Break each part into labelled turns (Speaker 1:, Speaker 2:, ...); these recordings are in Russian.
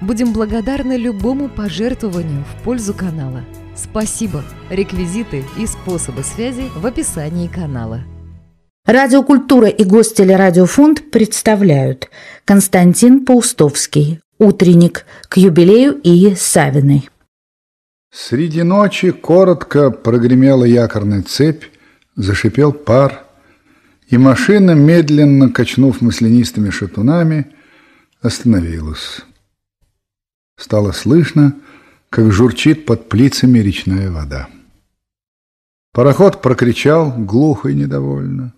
Speaker 1: Будем благодарны любому пожертвованию в пользу канала. Спасибо! Реквизиты и способы связи в описании канала.
Speaker 2: Радиокультура и Гостелерадиофонд представляют Константин Паустовский «Утренник» к юбилею Ии Савиной.
Speaker 3: Среди ночи коротко прогремела якорная цепь, зашипел пар, и машина, медленно качнув маслянистыми шатунами, остановилась. Стало слышно, как журчит под плицами речная вода. Пароход прокричал глухо и недовольно,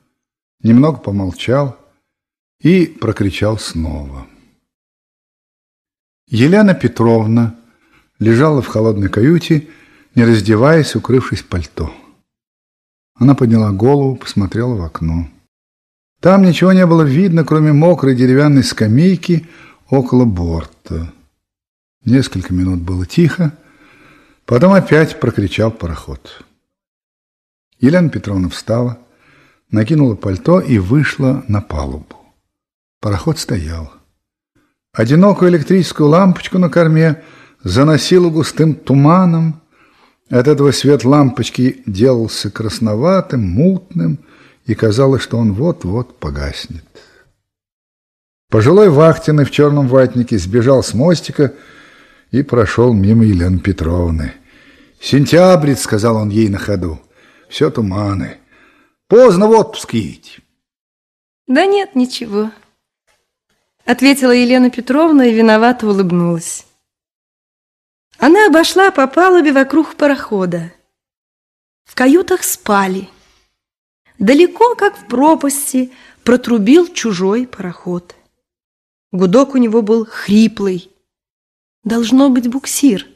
Speaker 3: немного помолчал и прокричал снова. Елена Петровна лежала в холодной каюте, не раздеваясь, укрывшись пальто. Она подняла голову, посмотрела в окно. Там ничего не было видно, кроме мокрой деревянной скамейки около борта. Несколько минут было тихо, потом опять прокричал пароход. Елена Петровна встала, накинула пальто и вышла на палубу. Пароход стоял. Одинокую электрическую лампочку на корме заносило густым туманом. От этого свет лампочки делался красноватым, мутным, и казалось, что он вот-вот погаснет. Пожилой вахтенный в черном ватнике сбежал с мостика и прошел мимо Елены Петровны. «Сентябрь», — сказал он ей на ходу, — «все туманы. Поздно в отпуск едете».
Speaker 4: «Да нет, ничего», — ответила Елена Петровна и виновато улыбнулась. Она обошла по палубе вокруг парохода. В каютах спали. Далеко, как в пропасти, протрубил чужой пароход. Гудок у него был хриплый, Должно быть буксир.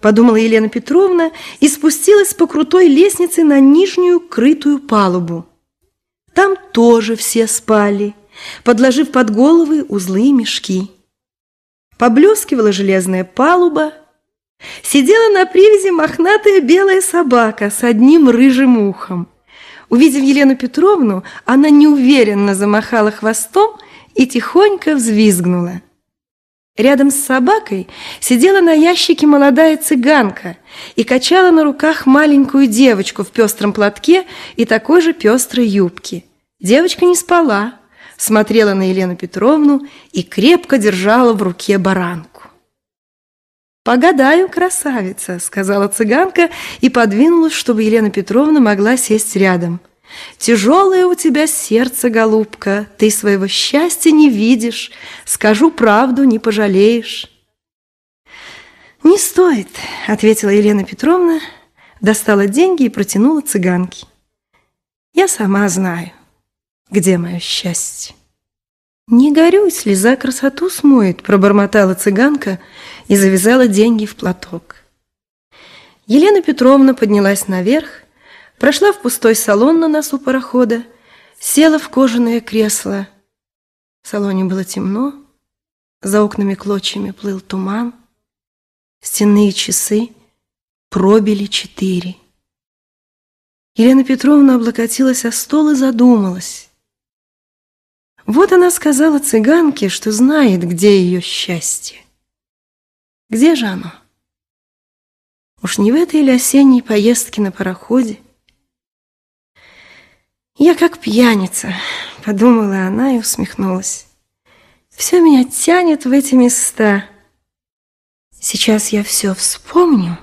Speaker 4: Подумала Елена Петровна и спустилась по крутой лестнице на нижнюю крытую палубу. Там тоже все спали, подложив под головы узлы и мешки. Поблескивала железная палуба. Сидела на привязи мохнатая белая собака с одним рыжим ухом. Увидев Елену Петровну, она неуверенно замахала хвостом и тихонько взвизгнула. Рядом с собакой сидела на ящике молодая цыганка и качала на руках маленькую девочку в пестром платке и такой же пестрой юбке. Девочка не спала, смотрела на Елену Петровну и крепко держала в руке баранку. «Погадаю, красавица», — сказала цыганка и подвинулась, чтобы Елена Петровна могла сесть рядом — Тяжелое у тебя сердце, голубка, ты своего счастья не видишь, скажу правду, не пожалеешь. Не стоит, ответила Елена Петровна, достала деньги и протянула цыганке. Я сама знаю, где мое счастье. «Не горюй, слеза красоту смоет», — пробормотала цыганка и завязала деньги в платок. Елена Петровна поднялась наверх Прошла в пустой салон на носу парохода, села в кожаное кресло. В салоне было темно, за окнами клочьями плыл туман, стенные часы пробили четыре. Елена Петровна облокотилась о стол и задумалась. Вот она сказала цыганке, что знает, где ее счастье. Где же оно? Уж не в этой или осенней поездке на пароходе? «Я как пьяница», — подумала она и усмехнулась. «Все меня тянет в эти места. Сейчас я все вспомню,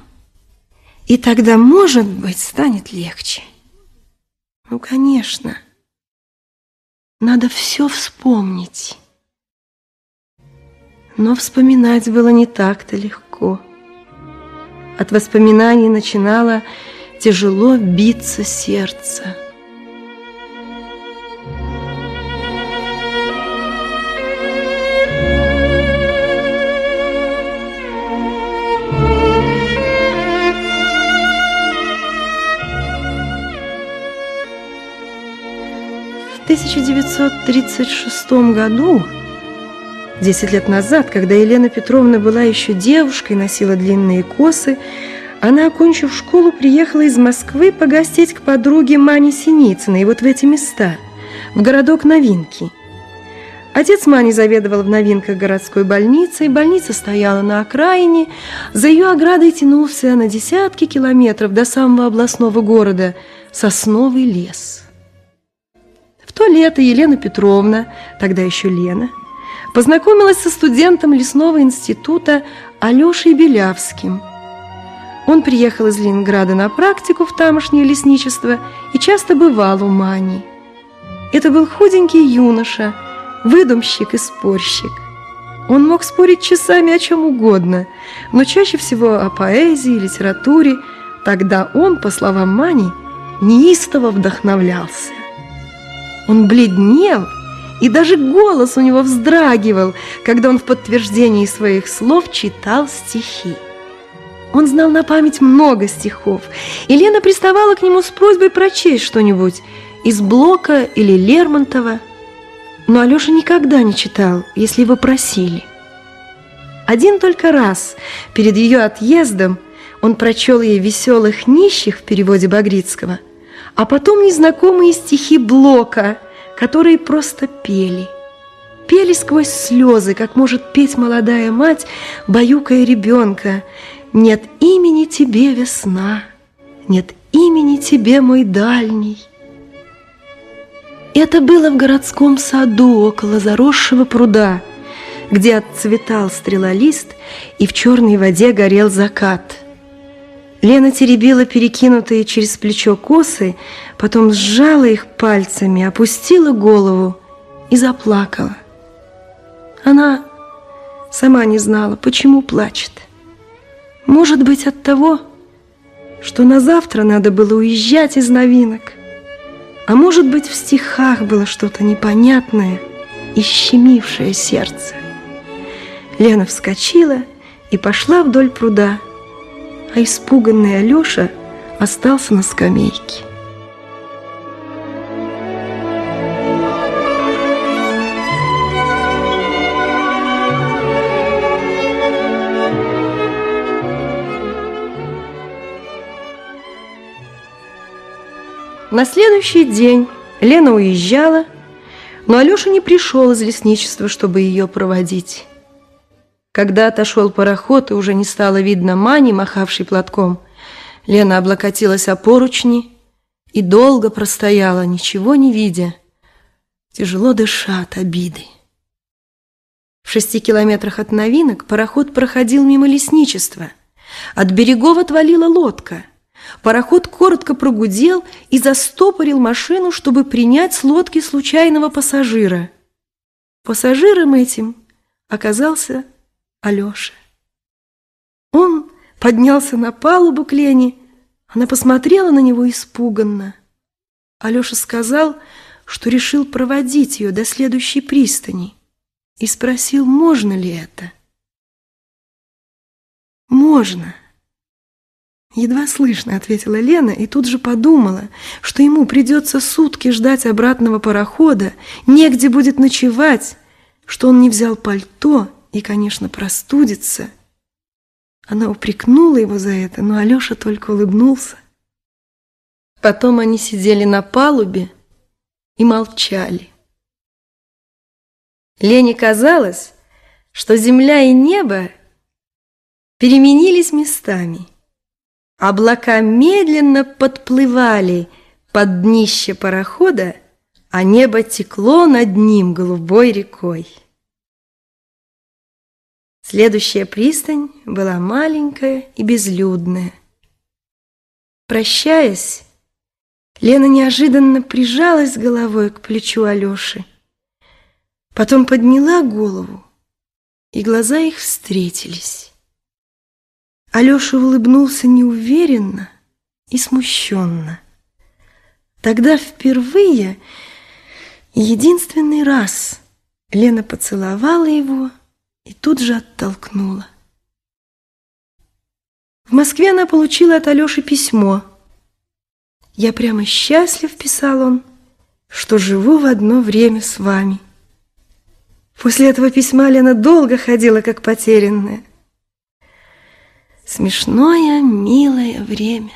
Speaker 4: и тогда, может быть, станет легче». «Ну, конечно, надо все вспомнить». Но вспоминать было не так-то легко. От воспоминаний начинало тяжело биться сердце. 1936 году, 10 лет назад, когда Елена Петровна была еще девушкой, носила длинные косы, она, окончив школу, приехала из Москвы погостить к подруге Мане Синицыной вот в эти места, в городок Новинки. Отец Мани заведовал в Новинках городской больницей, больница стояла на окраине, за ее оградой тянулся на десятки километров до самого областного города сосновый лес. В то лето Елена Петровна, тогда еще Лена, познакомилась со студентом лесного института Алешей Белявским – он приехал из Ленинграда на практику в тамошнее лесничество и часто бывал у Мани. Это был худенький юноша, выдумщик и спорщик. Он мог спорить часами о чем угодно, но чаще всего о поэзии, литературе. Тогда он, по словам Мани, неистово вдохновлялся. Он бледнел, и даже голос у него вздрагивал, когда он в подтверждении своих слов читал стихи. Он знал на память много стихов, и Лена приставала к нему с просьбой прочесть что-нибудь из Блока или Лермонтова. Но Алеша никогда не читал, если его просили. Один только раз, перед ее отъездом, он прочел ей «Веселых нищих» в переводе Багрицкого, а потом незнакомые стихи Блока, которые просто пели. Пели сквозь слезы, как может петь молодая мать, баюкая ребенка, нет имени тебе, весна, Нет имени тебе, мой дальний. Это было в городском саду около заросшего пруда, Где отцветал стрелолист, И в черной воде горел закат. Лена теребила перекинутые через плечо косы, Потом сжала их пальцами, опустила голову и заплакала. Она сама не знала, почему плачет. Может быть, от того, что на завтра надо было уезжать из новинок. А может быть, в стихах было что-то непонятное и щемившее сердце. Лена вскочила и пошла вдоль пруда, а испуганный Алеша остался на скамейке. На следующий день Лена уезжала, но Алеша не пришел из лесничества, чтобы ее проводить. Когда отошел пароход и уже не стало видно Мани, махавшей платком, Лена облокотилась о поручни и долго простояла, ничего не видя, тяжело дыша от обиды. В шести километрах от новинок пароход проходил мимо лесничества. От берегов отвалила лодка – Пароход коротко прогудел и застопорил машину, чтобы принять с лодки случайного пассажира. Пассажиром этим оказался Алеша. Он поднялся на палубу к Лене, она посмотрела на него испуганно. Алеша сказал, что решил проводить ее до следующей пристани и спросил, можно ли это. «Можно», Едва слышно, ответила Лена и тут же подумала, что ему придется сутки ждать обратного парохода, негде будет ночевать, что он не взял пальто и, конечно, простудится. Она упрекнула его за это, но Алеша только улыбнулся. Потом они сидели на палубе и молчали. Лене казалось, что земля и небо переменились местами. Облака медленно подплывали под днище парохода, а небо текло над ним голубой рекой. Следующая пристань была маленькая и безлюдная. Прощаясь, Лена неожиданно прижалась головой к плечу Алёши. Потом подняла голову, и глаза их встретились. Алеша улыбнулся неуверенно и смущенно. Тогда впервые единственный раз Лена поцеловала его и тут же оттолкнула. В Москве она получила от Алёши письмо. «Я прямо счастлив», — писал он, что живу в одно время с вами. После этого письма Лена долго ходила, как потерянная. Смешное, милое время.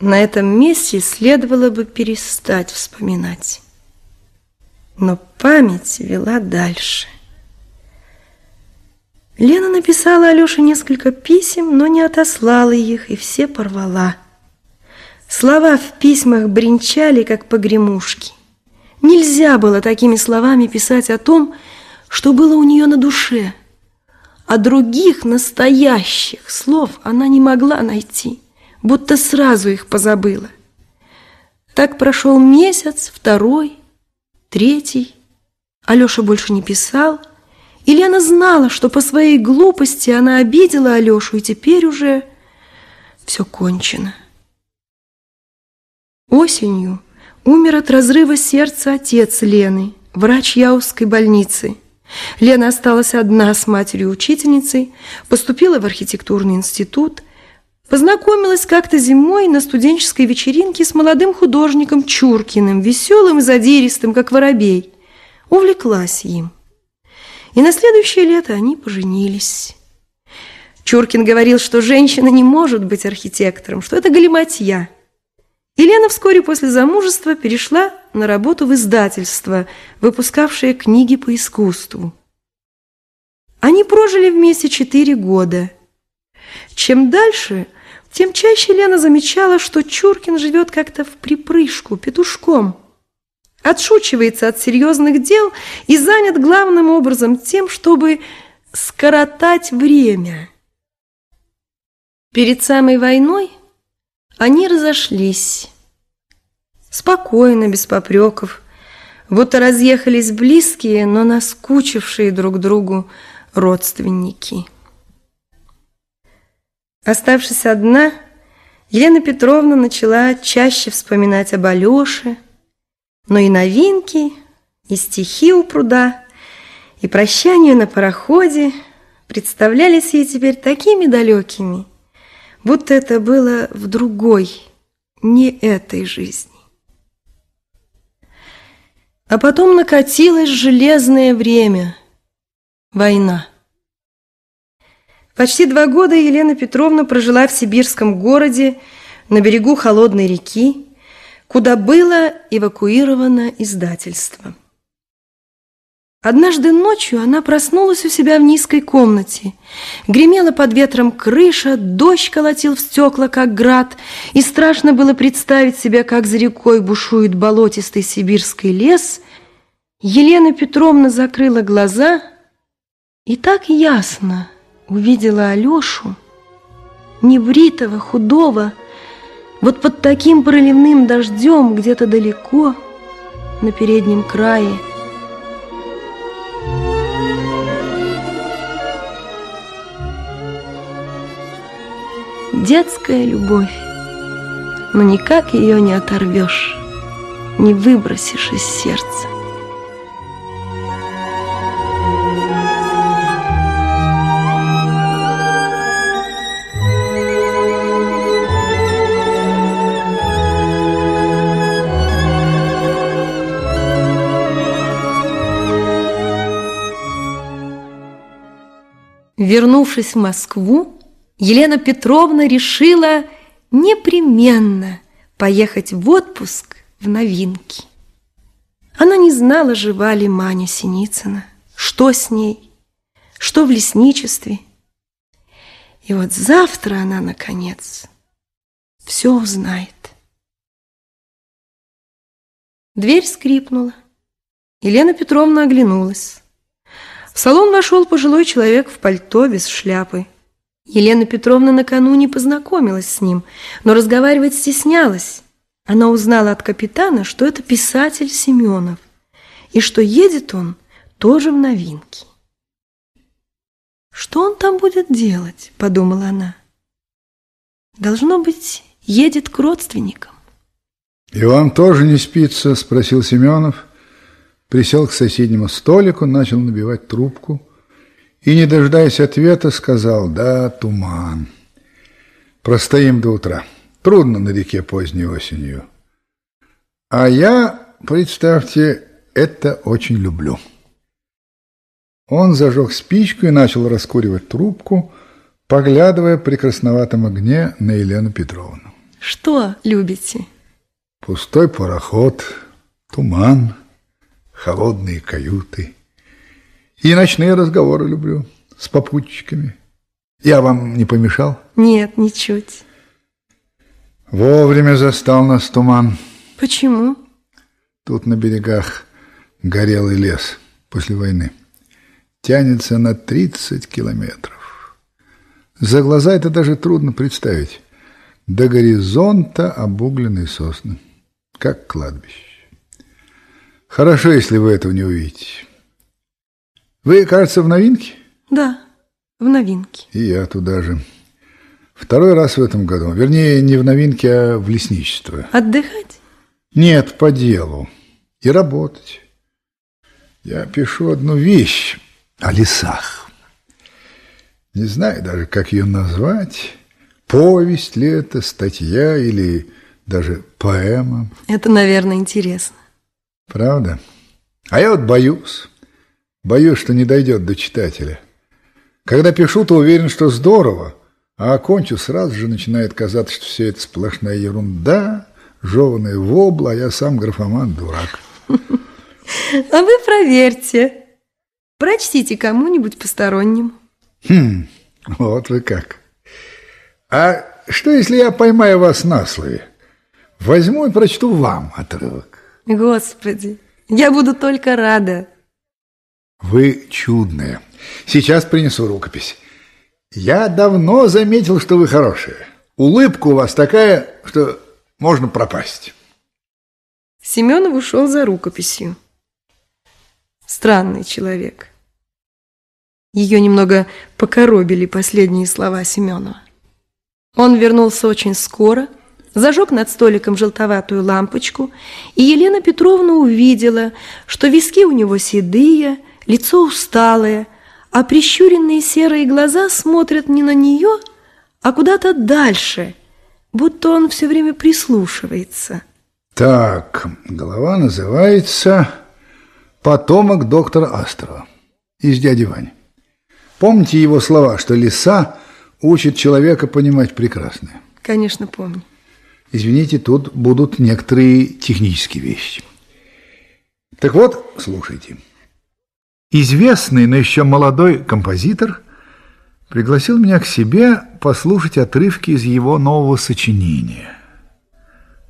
Speaker 4: На этом месте следовало бы перестать вспоминать. Но память вела дальше. Лена написала Алёше несколько писем, но не отослала их, и все порвала. Слова в письмах бренчали, как погремушки. Нельзя было такими словами писать о том, что было у нее на душе. А других настоящих слов она не могла найти, будто сразу их позабыла. Так прошел месяц, второй, третий. Алеша больше не писал. И Лена знала, что по своей глупости она обидела Алешу, и теперь уже все кончено. Осенью умер от разрыва сердца отец Лены, врач Яузской больницы. Лена осталась одна с матерью-учительницей, поступила в архитектурный институт, познакомилась как-то зимой на студенческой вечеринке с молодым художником Чуркиным, веселым и задиристым, как воробей. Увлеклась им. И на следующее лето они поженились. Чуркин говорил, что женщина не может быть архитектором, что это галиматья – Елена вскоре после замужества перешла на работу в издательство, выпускавшее книги по искусству. Они прожили вместе четыре года. Чем дальше, тем чаще Лена замечала, что Чуркин живет как-то в припрыжку, петушком. Отшучивается от серьезных дел и занят главным образом тем, чтобы скоротать время. Перед самой войной – они разошлись. Спокойно, без попреков, будто разъехались близкие, но наскучившие друг другу родственники. Оставшись одна, Елена Петровна начала чаще вспоминать об Алёше, но и новинки, и стихи у пруда, и прощание на пароходе представлялись ей теперь такими далекими – будто это было в другой, не этой жизни. А потом накатилось железное время, война. Почти два года Елена Петровна прожила в сибирском городе на берегу холодной реки, куда было эвакуировано издательство. Однажды ночью она проснулась у себя в низкой комнате. Гремела под ветром крыша, дождь колотил в стекла, как град, и страшно было представить себе, как за рекой бушует болотистый сибирский лес. Елена Петровна закрыла глаза и так ясно увидела Алешу, небритого, худого, вот под таким проливным дождем где-то далеко, на переднем крае, детская любовь, но никак ее не оторвешь, не выбросишь из сердца. Вернувшись в Москву, Елена Петровна решила непременно поехать в отпуск в новинки. Она не знала, жива ли Маня Синицына, что с ней, что в лесничестве. И вот завтра она, наконец, все узнает. Дверь скрипнула. Елена Петровна оглянулась. В салон вошел пожилой человек в пальто без шляпы. Елена Петровна накануне познакомилась с ним, но разговаривать стеснялась. Она узнала от капитана, что это писатель Семенов, и что едет он тоже в новинки. «Что он там будет делать?» – подумала она. «Должно быть, едет к родственникам».
Speaker 3: «И вам тоже не спится?» – спросил Семенов. Присел к соседнему столику, начал набивать трубку – и, не дожидаясь ответа, сказал «Да, туман. Простоим до утра. Трудно на реке поздней осенью. А я, представьте, это очень люблю. Он зажег спичку и начал раскуривать трубку, поглядывая при красноватом огне на Елену Петровну.
Speaker 4: Что любите?
Speaker 3: Пустой пароход, туман, холодные каюты. И ночные разговоры люблю с попутчиками. Я вам не помешал?
Speaker 4: Нет, ничуть.
Speaker 3: Вовремя застал нас туман.
Speaker 4: Почему?
Speaker 3: Тут на берегах горелый лес после войны. Тянется на 30 километров. За глаза это даже трудно представить. До горизонта обугленные сосны, как кладбище. Хорошо, если вы этого не увидите. Вы, кажется, в новинке?
Speaker 4: Да, в новинке.
Speaker 3: И я туда же. Второй раз в этом году. Вернее, не в новинке, а в лесничество.
Speaker 4: Отдыхать?
Speaker 3: Нет, по делу. И работать. Я пишу одну вещь о лесах. Не знаю даже, как ее назвать. Повесть ли это, статья или даже поэма.
Speaker 4: Это, наверное, интересно.
Speaker 3: Правда? А я вот боюсь. Боюсь, что не дойдет до читателя. Когда пишу, то уверен, что здорово, а окончу, сразу же начинает казаться, что все это сплошная ерунда, жеванная вобла, а я сам графоман-дурак.
Speaker 4: А вы проверьте. Прочтите кому-нибудь посторонним.
Speaker 3: Хм, вот вы как. А что, если я поймаю вас на слове? Возьму и прочту вам отрывок.
Speaker 4: Господи, я буду только рада.
Speaker 3: Вы чудная. Сейчас принесу рукопись. Я давно заметил, что вы хорошая. Улыбка у вас такая, что можно пропасть.
Speaker 4: Семенов ушел за рукописью. Странный человек. Ее немного покоробили последние слова Семенова. Он вернулся очень скоро, зажег над столиком желтоватую лампочку, и Елена Петровна увидела, что виски у него седые, лицо усталое, а прищуренные серые глаза смотрят не на нее, а куда-то дальше, будто он все время прислушивается.
Speaker 3: Так, голова называется «Потомок доктора Астрова» из «Дяди Вани». Помните его слова, что лиса учит человека понимать прекрасное?
Speaker 4: Конечно, помню.
Speaker 3: Извините, тут будут некоторые технические вещи. Так вот, слушайте. Известный, но еще молодой композитор пригласил меня к себе послушать отрывки из его нового сочинения.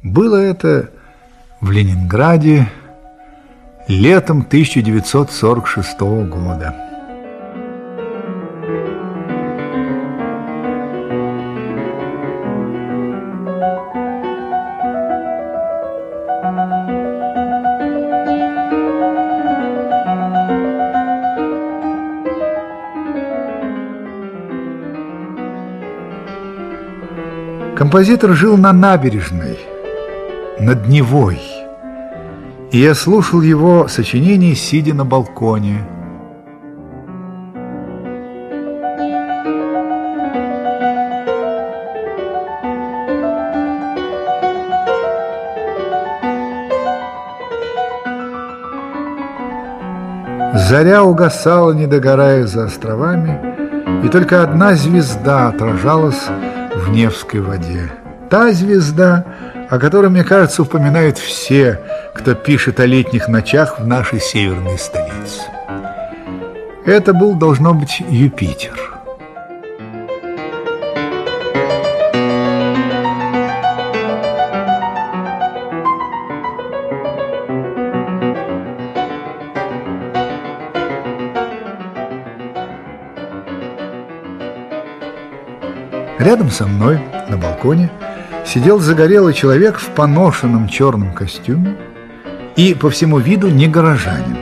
Speaker 3: Было это в Ленинграде летом 1946 года. Композитор жил на набережной, над Невой, и я слушал его сочинение, сидя на балконе. Заря угасала, не догорая за островами, и только одна звезда отражалась Невской воде. Та звезда, о которой, мне кажется, упоминают все, кто пишет о летних ночах в нашей северной столице. Это был, должно быть, Юпитер. Рядом со мной, на балконе, сидел загорелый человек в поношенном черном костюме и, по всему виду, не горожанин.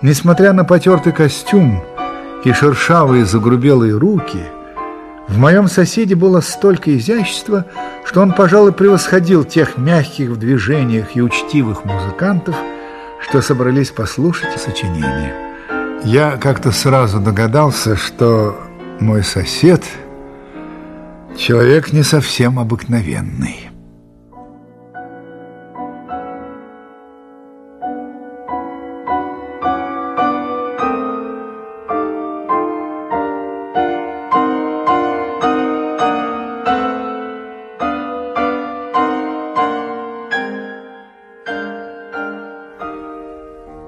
Speaker 3: Несмотря на потертый костюм и шершавые загрубелые руки, в моем соседе было столько изящества, что он, пожалуй, превосходил тех мягких в движениях и учтивых музыкантов, что собрались послушать сочинение. Я как-то сразу догадался, что мой сосед Человек не совсем обыкновенный.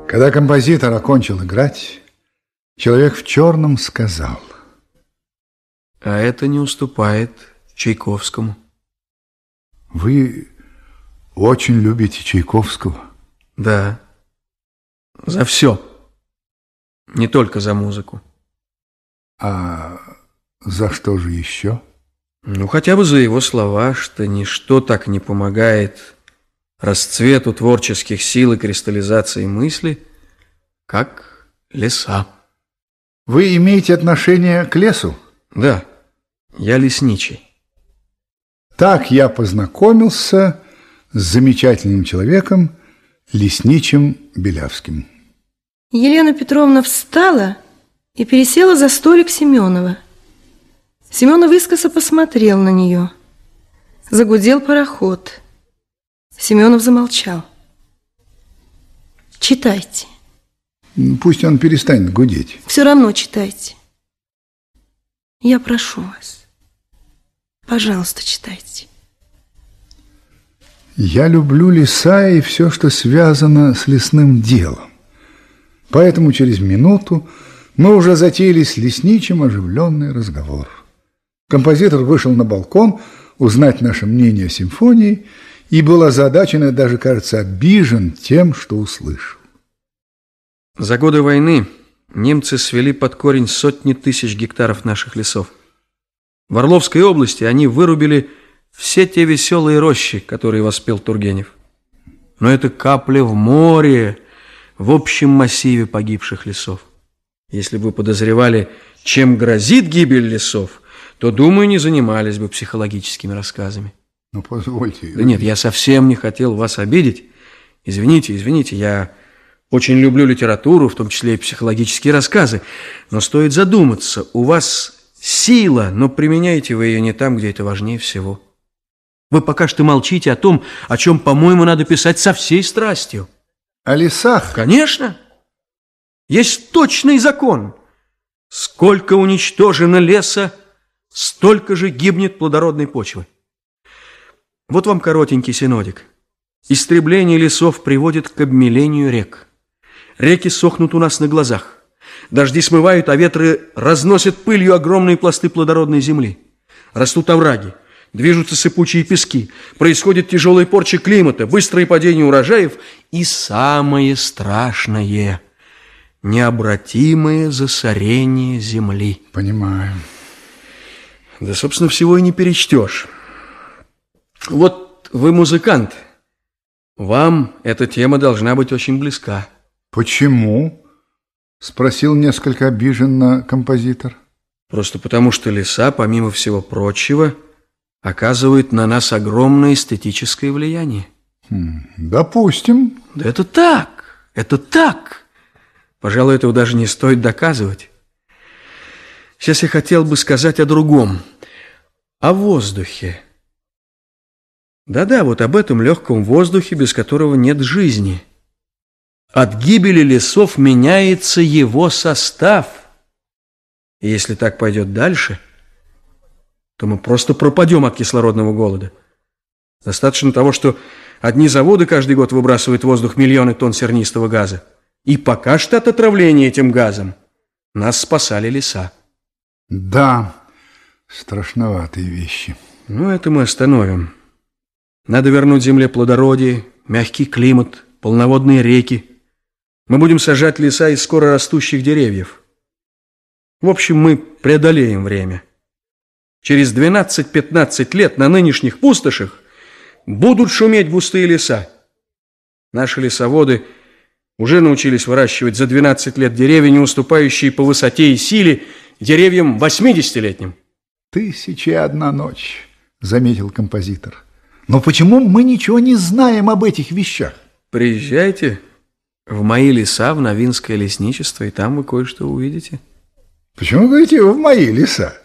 Speaker 3: Когда композитор окончил играть, человек в черном сказал.
Speaker 5: А это не уступает Чайковскому.
Speaker 3: Вы очень любите Чайковского?
Speaker 5: Да. За все. Не только за музыку.
Speaker 3: А за что же еще?
Speaker 5: Ну, хотя бы за его слова, что ничто так не помогает расцвету творческих сил и кристаллизации мысли, как леса.
Speaker 3: Вы имеете отношение к лесу?
Speaker 5: Да, я лесничий.
Speaker 3: Так я познакомился с замечательным человеком, лесничим Белявским.
Speaker 4: Елена Петровна встала и пересела за столик Семенова. Семенов искоса посмотрел на нее. Загудел пароход. Семенов замолчал. Читайте.
Speaker 3: Пусть он перестанет гудеть.
Speaker 4: Все равно читайте. Я прошу вас. Пожалуйста, читайте.
Speaker 3: Я люблю леса и все, что связано с лесным делом. Поэтому через минуту мы уже затеяли с лесничим оживленный разговор. Композитор вышел на балкон узнать наше мнение о симфонии и был озадачен и даже, кажется, обижен тем, что услышал.
Speaker 5: За годы войны немцы свели под корень сотни тысяч гектаров наших лесов. В Орловской области они вырубили все те веселые рощи, которые воспел Тургенев. Но это капля в море в общем массиве погибших лесов. Если бы вы подозревали, чем грозит гибель лесов, то, думаю, не занимались бы психологическими рассказами.
Speaker 3: Ну, позвольте.
Speaker 5: Да нет, я совсем не хотел вас обидеть. Извините, извините, я очень люблю литературу, в том числе и психологические рассказы. Но стоит задуматься, у вас сила, но применяете вы ее не там, где это важнее всего. Вы пока что молчите о том, о чем, по-моему, надо писать со всей страстью.
Speaker 3: О лесах?
Speaker 5: Конечно. Есть точный закон. Сколько уничтожено леса, столько же гибнет плодородной почвы. Вот вам коротенький синодик. Истребление лесов приводит к обмелению рек. Реки сохнут у нас на глазах. Дожди смывают, а ветры разносят пылью огромные пласты плодородной земли. Растут овраги, движутся сыпучие пески, происходит тяжелая порча климата, быстрое падение урожаев и самое страшное – необратимое засорение земли.
Speaker 3: Понимаю.
Speaker 5: Да, собственно, всего и не перечтешь. Вот вы музыкант. Вам эта тема должна быть очень близка.
Speaker 3: Почему? Спросил несколько обиженно композитор.
Speaker 5: Просто потому, что леса, помимо всего прочего, оказывают на нас огромное эстетическое влияние.
Speaker 3: Хм, допустим.
Speaker 5: Да это так, это так. Пожалуй, этого даже не стоит доказывать. Сейчас я хотел бы сказать о другом, о воздухе. Да-да, вот об этом легком воздухе, без которого нет жизни. От гибели лесов меняется его состав. И если так пойдет дальше, то мы просто пропадем от кислородного голода. Достаточно того, что одни заводы каждый год выбрасывают в воздух миллионы тонн сернистого газа. И пока что от отравления этим газом нас спасали леса.
Speaker 3: Да, страшноватые вещи.
Speaker 5: Ну, это мы остановим. Надо вернуть земле плодородие, мягкий климат, полноводные реки, мы будем сажать леса из скоро растущих деревьев. В общем, мы преодолеем время. Через 12-15 лет на нынешних пустошах будут шуметь густые леса. Наши лесоводы уже научились выращивать за 12 лет деревья, не уступающие по высоте и силе деревьям 80-летним.
Speaker 3: «Тысяча и одна ночь», — заметил композитор. «Но почему мы ничего не знаем об этих вещах?»
Speaker 5: «Приезжайте, в мои леса, в Новинское лесничество, и там вы кое-что увидите.
Speaker 3: Почему говорите в мои леса?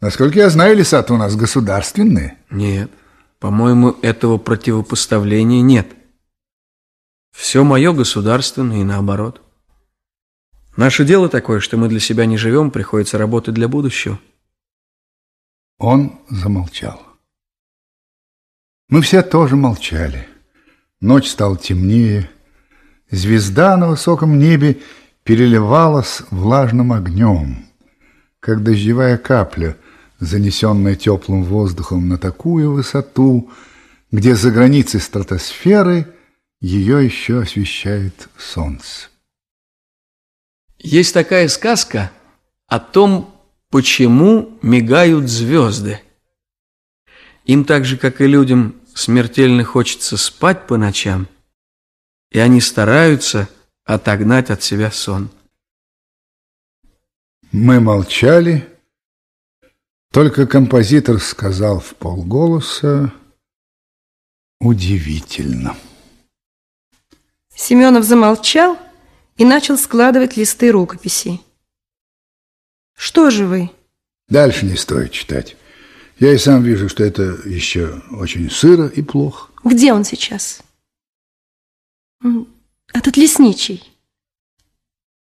Speaker 3: Насколько я знаю, леса-то у нас государственные.
Speaker 5: Нет, по-моему, этого противопоставления нет. Все мое государственное и наоборот. Наше дело такое, что мы для себя не живем, приходится работать для будущего.
Speaker 3: Он замолчал. Мы все тоже молчали. Ночь стала темнее. Звезда на высоком небе переливалась влажным огнем, как дождевая капля, занесенная теплым воздухом на такую высоту, где за границей стратосферы ее еще освещает солнце.
Speaker 5: Есть такая сказка о том, почему мигают звезды. Им так же, как и людям, смертельно хочется спать по ночам, и они стараются отогнать от себя сон.
Speaker 3: Мы молчали, только композитор сказал в полголоса «Удивительно».
Speaker 4: Семенов замолчал и начал складывать листы рукописи. Что же вы?
Speaker 3: Дальше не стоит читать. Я и сам вижу, что это еще очень сыро и плохо.
Speaker 4: Где он сейчас? Этот лесничий.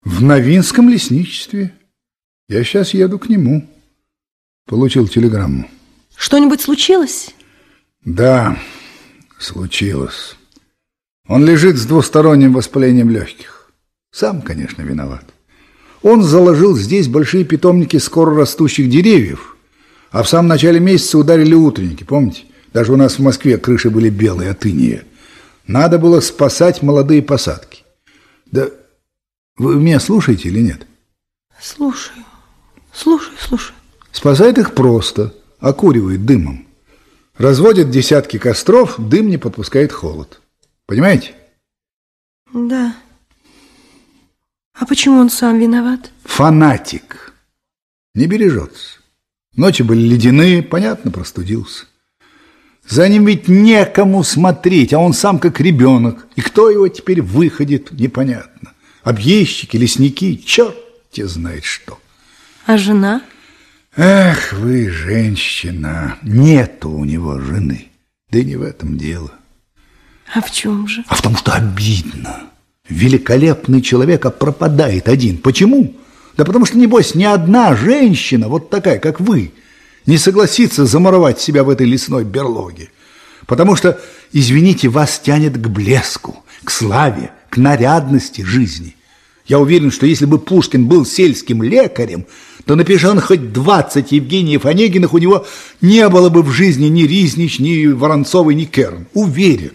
Speaker 3: В Новинском лесничестве. Я сейчас еду к нему. Получил телеграмму.
Speaker 4: Что-нибудь случилось?
Speaker 3: Да, случилось. Он лежит с двусторонним воспалением легких. Сам, конечно, виноват. Он заложил здесь большие питомники скоро растущих деревьев, а в самом начале месяца ударили утренники, помните? Даже у нас в Москве крыши были белые от иния. Надо было спасать молодые посадки. Да вы меня слушаете или нет?
Speaker 4: Слушаю, слушаю, слушаю.
Speaker 3: Спасает их просто, окуривает дымом. Разводят десятки костров, дым не подпускает холод. Понимаете?
Speaker 4: Да. А почему он сам виноват?
Speaker 3: Фанатик. Не бережется. Ночи были ледяные, понятно, простудился. За ним ведь некому смотреть, а он сам как ребенок. И кто его теперь выходит, непонятно. Объездчики, лесники, черт те знает что.
Speaker 4: А жена?
Speaker 3: Эх, вы, женщина, нету у него жены. Да и не в этом дело.
Speaker 4: А в чем же?
Speaker 3: А в том, что обидно. Великолепный человек, а пропадает один. Почему? Да потому что, небось, ни одна женщина, вот такая, как вы, не согласится замуровать себя в этой лесной берлоге. Потому что, извините, вас тянет к блеску, к славе, к нарядности жизни. Я уверен, что если бы Пушкин был сельским лекарем, то напиши он хоть 20 Евгениев Онегиных, у него не было бы в жизни ни Riзнич, ни Воронцовой, ни Керн. Уверен.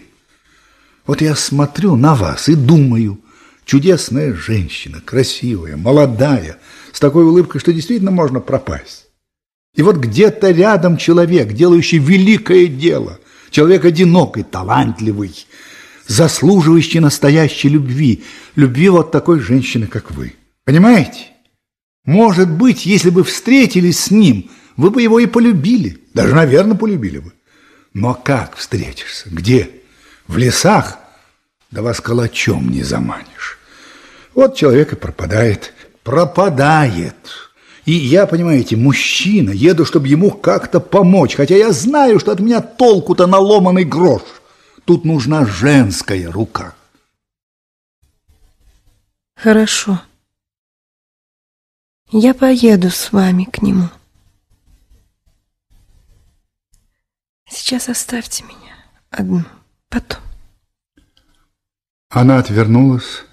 Speaker 3: Вот я смотрю на вас и думаю, чудесная женщина, красивая, молодая, с такой улыбкой, что действительно можно пропасть. И вот где-то рядом человек, делающий великое дело, человек одинокий, талантливый, заслуживающий настоящей любви, любви вот такой женщины, как вы. Понимаете? Может быть, если бы встретились с ним, вы бы его и полюбили, даже, наверное, полюбили бы. Но как встретишься? Где? В лесах? Да вас калачом не заманишь. Вот человек и пропадает. Пропадает. И я, понимаете, мужчина, еду, чтобы ему как-то помочь, хотя я знаю, что от меня толку-то наломанный грош. Тут нужна женская рука.
Speaker 4: Хорошо. Я поеду с вами к нему. Сейчас оставьте меня одну, потом.
Speaker 3: Она отвернулась,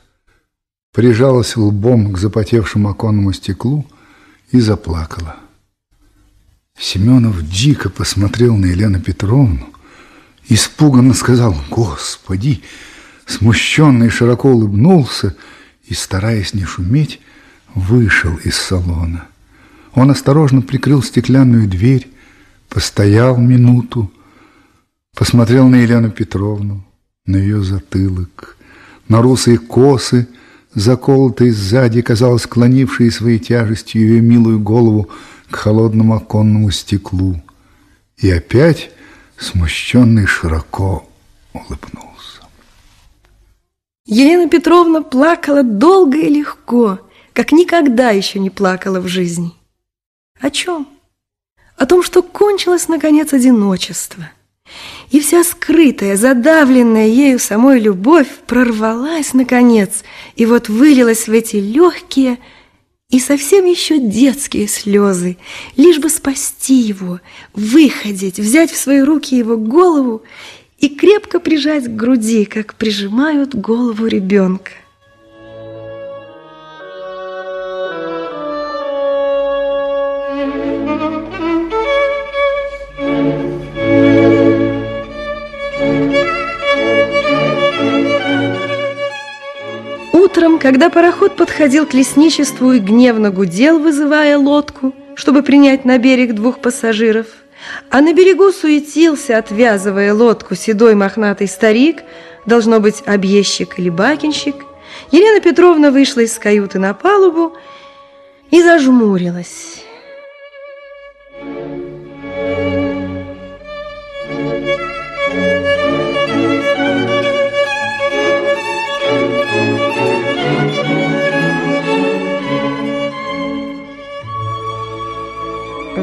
Speaker 3: прижалась лбом к запотевшему оконному стеклу и заплакала. Семенов дико посмотрел на Елену Петровну, испуганно сказал «Господи!», смущенный широко улыбнулся и, стараясь не шуметь, вышел из салона. Он осторожно прикрыл стеклянную дверь, постоял минуту, посмотрел на Елену Петровну, на ее затылок, на русые косы, заколотые сзади, казалось, склонившие своей тяжестью ее милую голову к холодному оконному стеклу. И опять смущенный широко улыбнулся.
Speaker 4: Елена Петровна плакала долго и легко, как никогда еще не плакала в жизни. О чем? о том, что кончилось, наконец, одиночество. И вся скрытая, задавленная ею самой любовь прорвалась, наконец, и вот вылилась в эти легкие и совсем еще детские слезы, лишь бы спасти его, выходить, взять в свои руки его голову и крепко прижать к груди, как прижимают голову ребенка. Когда пароход подходил к лесничеству и гневно гудел, вызывая лодку, чтобы принять на берег двух пассажиров, а на берегу суетился, отвязывая лодку, седой мохнатый старик, должно быть, объездчик или бакинщик, Елена Петровна вышла из каюты на палубу и зажмурилась.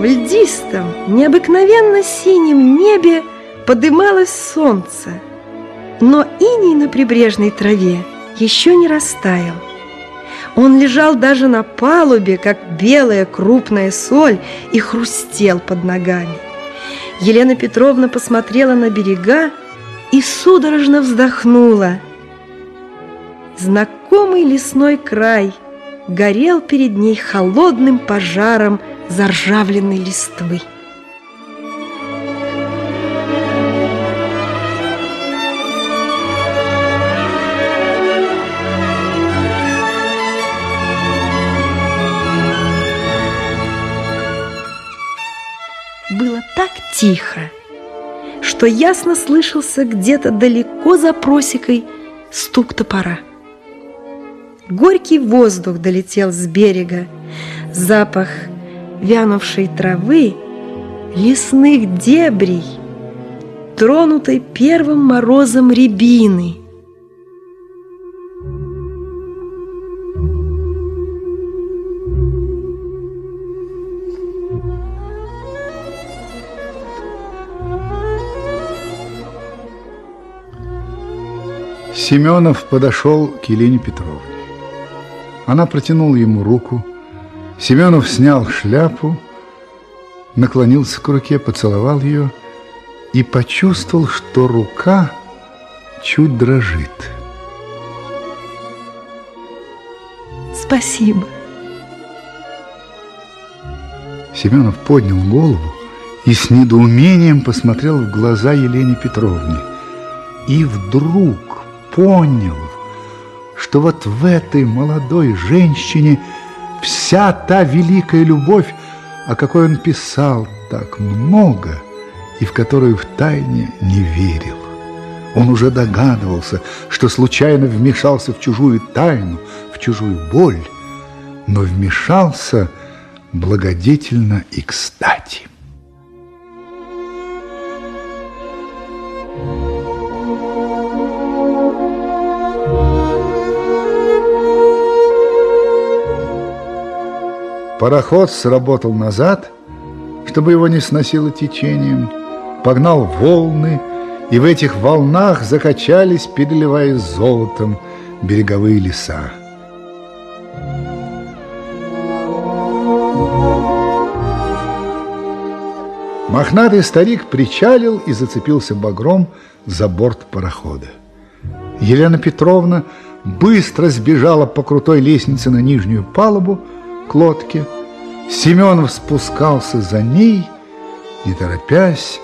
Speaker 4: В льдистом, необыкновенно синем небе подымалось солнце, но иней на прибрежной траве еще не растаял. Он лежал даже на палубе, как белая крупная соль, и хрустел под ногами. Елена Петровна посмотрела на берега и судорожно вздохнула. Знакомый лесной край горел перед ней холодным пожаром заржавленной листвы. Было так тихо, что ясно слышался где-то далеко за просекой стук топора. Горький воздух долетел с берега, запах вянувшей травы, лесных дебрей, тронутой первым морозом рябины.
Speaker 3: Семенов подошел к Елене Петровне. Она протянула ему руку, Семенов снял шляпу, наклонился к руке, поцеловал ее и почувствовал, что рука чуть дрожит.
Speaker 4: Спасибо.
Speaker 3: Семенов поднял голову и с недоумением посмотрел в глаза Елене Петровне. И вдруг понял, что вот в этой молодой женщине – вся та великая любовь, о какой он писал так много и в которую втайне не верил. Он уже догадывался, что случайно вмешался в чужую тайну, в чужую боль, но вмешался благодетельно и кстати. Пароход сработал назад, чтобы его не сносило течением, погнал волны, и в этих волнах закачались, переливаясь золотом, береговые леса. Мохнатый старик причалил и зацепился багром за борт парохода. Елена Петровна быстро сбежала по крутой лестнице на нижнюю палубу, к лодке. Семенов спускался за ней, не торопясь,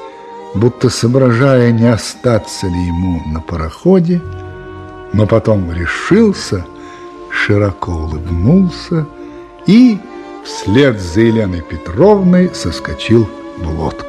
Speaker 3: будто соображая, не остаться ли ему на пароходе, но потом решился, широко улыбнулся и вслед за Еленой Петровной соскочил в лодку.